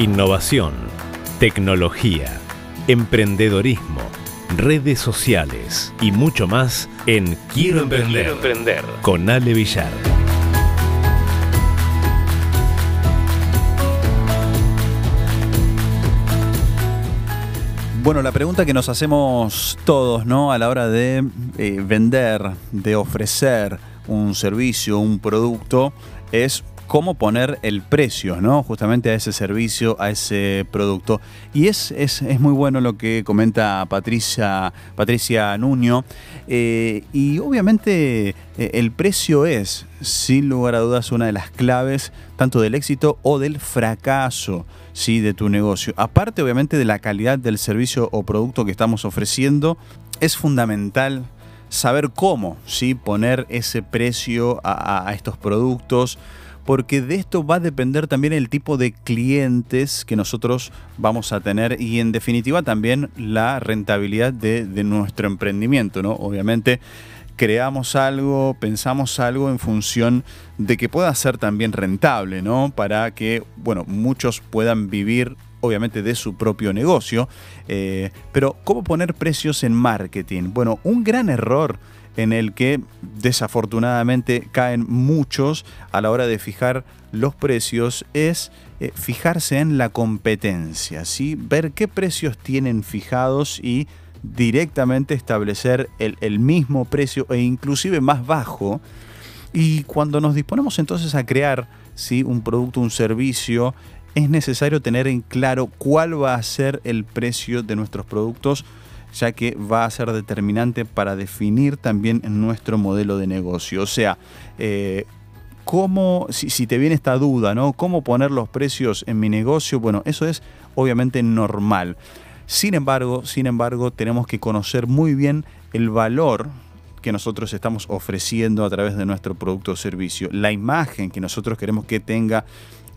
Innovación, tecnología, emprendedorismo, redes sociales y mucho más en Quiero Emprender, emprender. con Ale Villar. Bueno, la pregunta que nos hacemos todos, ¿no? A la hora de eh, vender, de ofrecer un servicio, un producto, es cómo poner el precio, ¿no? Justamente a ese servicio, a ese producto. Y es, es, muy bueno lo que comenta Patricia, Patricia Nuño. Eh, y obviamente eh, el precio es, sin lugar a dudas, una de las claves tanto del éxito o del fracaso. ¿sí? de tu negocio. Aparte, obviamente, de la calidad del servicio o producto que estamos ofreciendo, es fundamental saber cómo ¿sí? poner ese precio a estos productos porque de esto va a depender también el tipo de clientes que nosotros vamos a tener y en definitiva también la rentabilidad de, nuestro emprendimiento, ¿no? Obviamente creamos algo, pensamos algo en función de que pueda ser también rentable, ¿no? Para que, bueno, muchos puedan vivir obviamente de su propio negocio. Eh, pero, ¿cómo poner precios en marketing? Bueno, un gran error en el que desafortunadamente caen muchos a la hora de fijar los precios es eh, fijarse en la competencia, ¿sí? ver qué precios tienen fijados y directamente establecer el, mismo precio e inclusive más bajo. Y cuando nos disponemos entonces a crear ¿sí? un producto, un servicio, es necesario tener en claro cuál va a ser el precio de nuestros productos ya que va a ser determinante para definir también nuestro modelo de negocio. O sea, eh, ¿cómo, si, te viene esta duda, ¿no? ¿Cómo poner los precios en mi negocio? Bueno, eso es obviamente normal. Sin embargo, sin embargo, tenemos que conocer muy bien el valor que nosotros estamos ofreciendo a través de nuestro producto o servicio, la imagen que nosotros queremos que tenga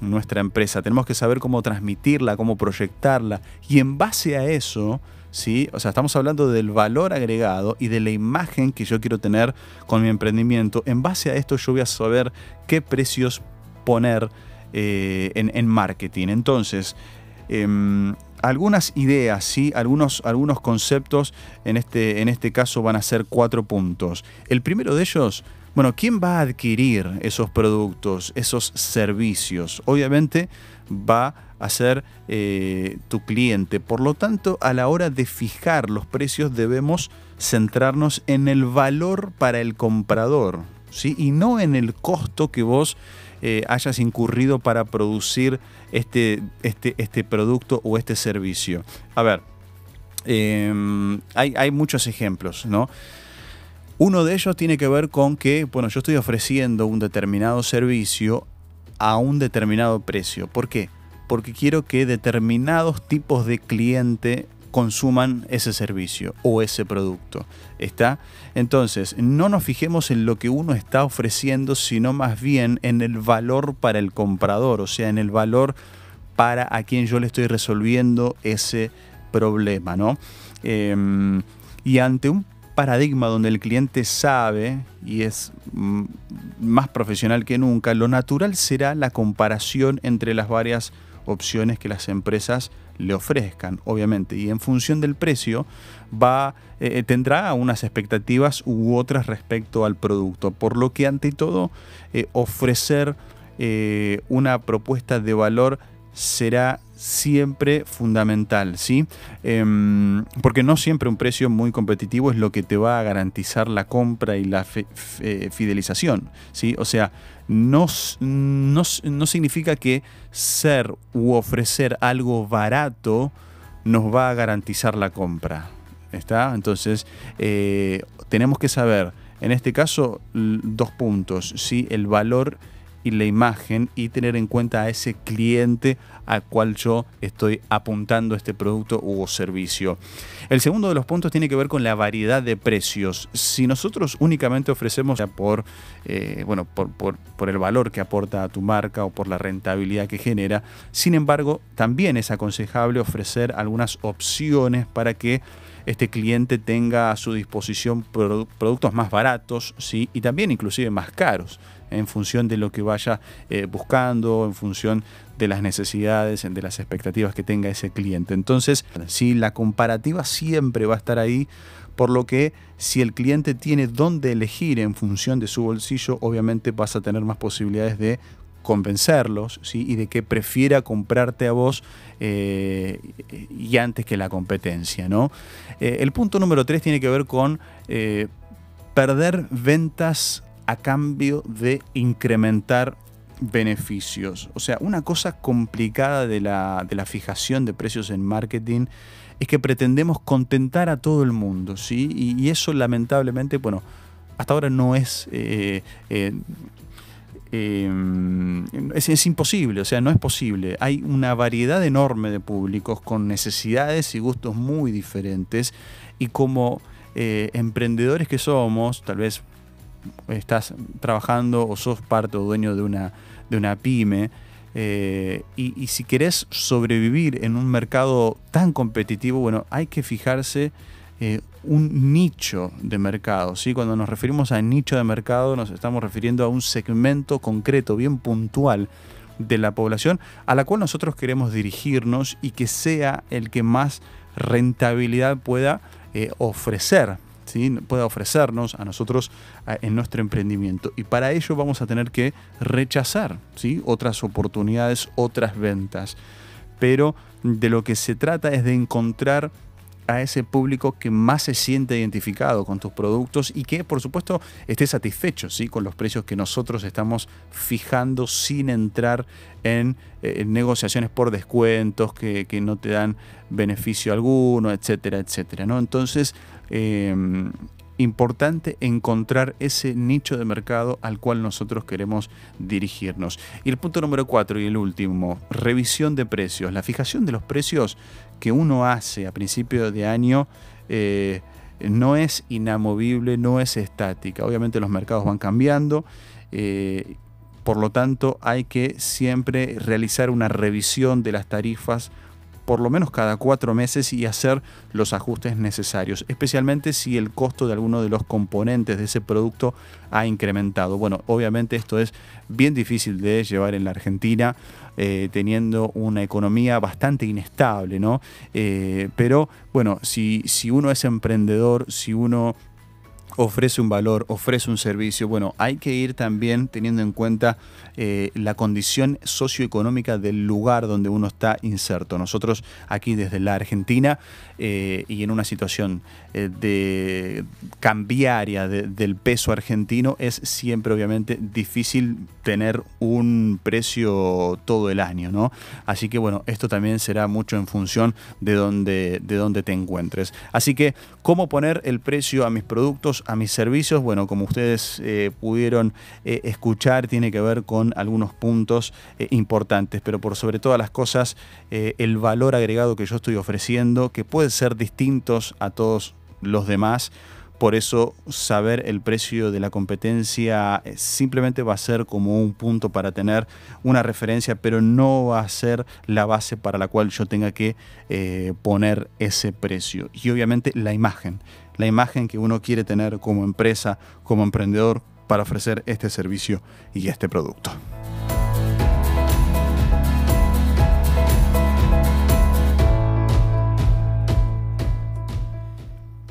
nuestra empresa. Tenemos que saber cómo transmitirla, cómo proyectarla y en base a eso ¿sí? O sea, estamos hablando del valor agregado y de la imagen que yo quiero tener con mi emprendimiento. En base a esto yo voy a saber qué precios poner eh, en, marketing. Entonces, em, algunas ideas, ¿sí? algunos, algunos conceptos en este, en este caso van a ser cuatro puntos. El primero de ellos, bueno, ¿quién va a adquirir esos productos, esos servicios? Obviamente va a ser eh, tu cliente. Por lo tanto, a la hora de fijar los precios debemos centrarnos en el valor para el comprador ¿sí? y no en el costo que vos eh, hayas incurrido para producir este, este, este producto o este servicio. A ver, em, hay, hay muchos ejemplos, ¿no? Uno de ellos tiene que ver con que, bueno, yo estoy ofreciendo un determinado servicio a un determinado precio. ¿Por qué? Porque quiero que determinados tipos de cliente consuman ese servicio o ese producto. ¿Está? Entonces, no nos fijemos en lo que uno está ofreciendo, sino más bien en el valor para el comprador, o sea, en el valor para a quien yo le estoy resolviendo ese problema, ¿no? Em, y ante un paradigma donde el cliente sabe y es mm, más profesional que nunca, lo natural será la comparación entre las varias opciones que las empresas le ofrezcan, obviamente, y en función del precio va eh, eh, tendrá unas expectativas u otras respecto al producto, por lo que ante todo eh, ofrecer una propuesta de valor será siempre fundamental, ¿sí? Em, porque no siempre un precio muy competitivo es lo que te va a garantizar la compra y la fidelización, ¿sí? O sea, no, no, significa que ser u ofrecer algo barato nos va a garantizar la compra, ¿está? Entonces, eh, tenemos que saber, en este caso, dos puntos, ¿sí? El valor y la imagen y tener en cuenta a ese cliente al cual yo estoy apuntando este producto u servicio. El segundo de los puntos tiene que ver con la variedad de precios. Si nosotros únicamente ofrecemos por, eh, bueno, por, por el valor que aporta a tu marca o por la rentabilidad que genera, sin embargo, también es aconsejable ofrecer algunas opciones para que este cliente tenga a su disposición productos más baratos ¿sí? y también inclusive más caros. En función de lo que vaya eh, buscando, en función de las necesidades, de las expectativas que tenga ese cliente. Entonces, si la comparativa siempre va a estar ahí, por lo que si el cliente tiene dónde elegir en función de su bolsillo, obviamente vas a tener más posibilidades de convencerlos ¿sí? y de que prefiera comprarte a vos eh, y antes que la competencia. ¿no? Eh, el punto número tres tiene que ver con perder ventas a cambio de incrementar beneficios. O sea, una cosa complicada de la, de la fijación de precios en marketing es que pretendemos contentar a todo el mundo, ¿sí? Y, eso lamentablemente, bueno, hasta ahora no es Em, es, imposible, o sea, no es posible. Hay una variedad enorme de públicos con necesidades y gustos muy diferentes y como eh, emprendedores que somos, tal vez estás trabajando o sos parte o dueño de una, de una pyme, eh, y, si querés sobrevivir en un mercado tan competitivo, bueno, hay que fijarse eh, un nicho de mercado. ¿sí? Cuando nos referimos a nicho de mercado nos estamos refiriendo a un segmento concreto, bien puntual de la población a la cual nosotros queremos dirigirnos y que sea el que más rentabilidad pueda eh, ofrecer. ¿Sí? pueda ofrecernos a nosotros en nuestro emprendimiento. Y para ello vamos a tener que rechazar ¿sí? otras oportunidades, otras ventas. Pero de lo que se trata es de encontrar a ese público que más se siente identificado con tus productos y que por supuesto esté satisfecho ¿sí? con los precios que nosotros estamos fijando sin entrar en, eh, negociaciones por descuentos que, no te dan beneficio alguno, etcétera, etcétera. ¿no? Entonces, em, importante encontrar ese nicho de mercado al cual nosotros queremos dirigirnos. Y el punto número cuatro y el último, revisión de precios. La fijación de los precios que uno hace a principio de año eh, no es inamovible, no es estática. Obviamente los mercados van cambiando. Eh, por lo tanto, hay que siempre realizar una revisión de las tarifas por lo menos cada cuatro meses y hacer los ajustes necesarios, especialmente si el costo de alguno de los componentes de ese producto ha incrementado. Bueno, obviamente esto es bien difícil de llevar en la Argentina, eh, teniendo una economía bastante inestable, ¿no? Eh, pero bueno, si, si uno es emprendedor, si uno ofrece un valor, ofrece un servicio. Bueno, hay que ir también teniendo en cuenta eh, la condición socioeconómica del lugar donde uno está inserto. Nosotros aquí desde la Argentina eh, y en una situación eh, de cambiaria del peso argentino es siempre obviamente difícil tener un precio todo el año, ¿no? Así que bueno, esto también será mucho en función de dónde, de dónde te encuentres. Así que, ¿cómo poner el precio a mis productos? A mis servicios, bueno, como ustedes eh, pudieron eh, escuchar, tiene que ver con algunos puntos eh, importantes, pero por sobre todas las cosas, el valor agregado que yo estoy ofreciendo, que puede ser distintos a todos los demás, por eso saber el precio de la competencia simplemente va a ser como un punto para tener una referencia, pero no va a ser la base para la cual yo tenga que poner ese precio. Y obviamente la imagen la imagen que uno quiere tener como empresa, como emprendedor, para ofrecer este servicio y este producto.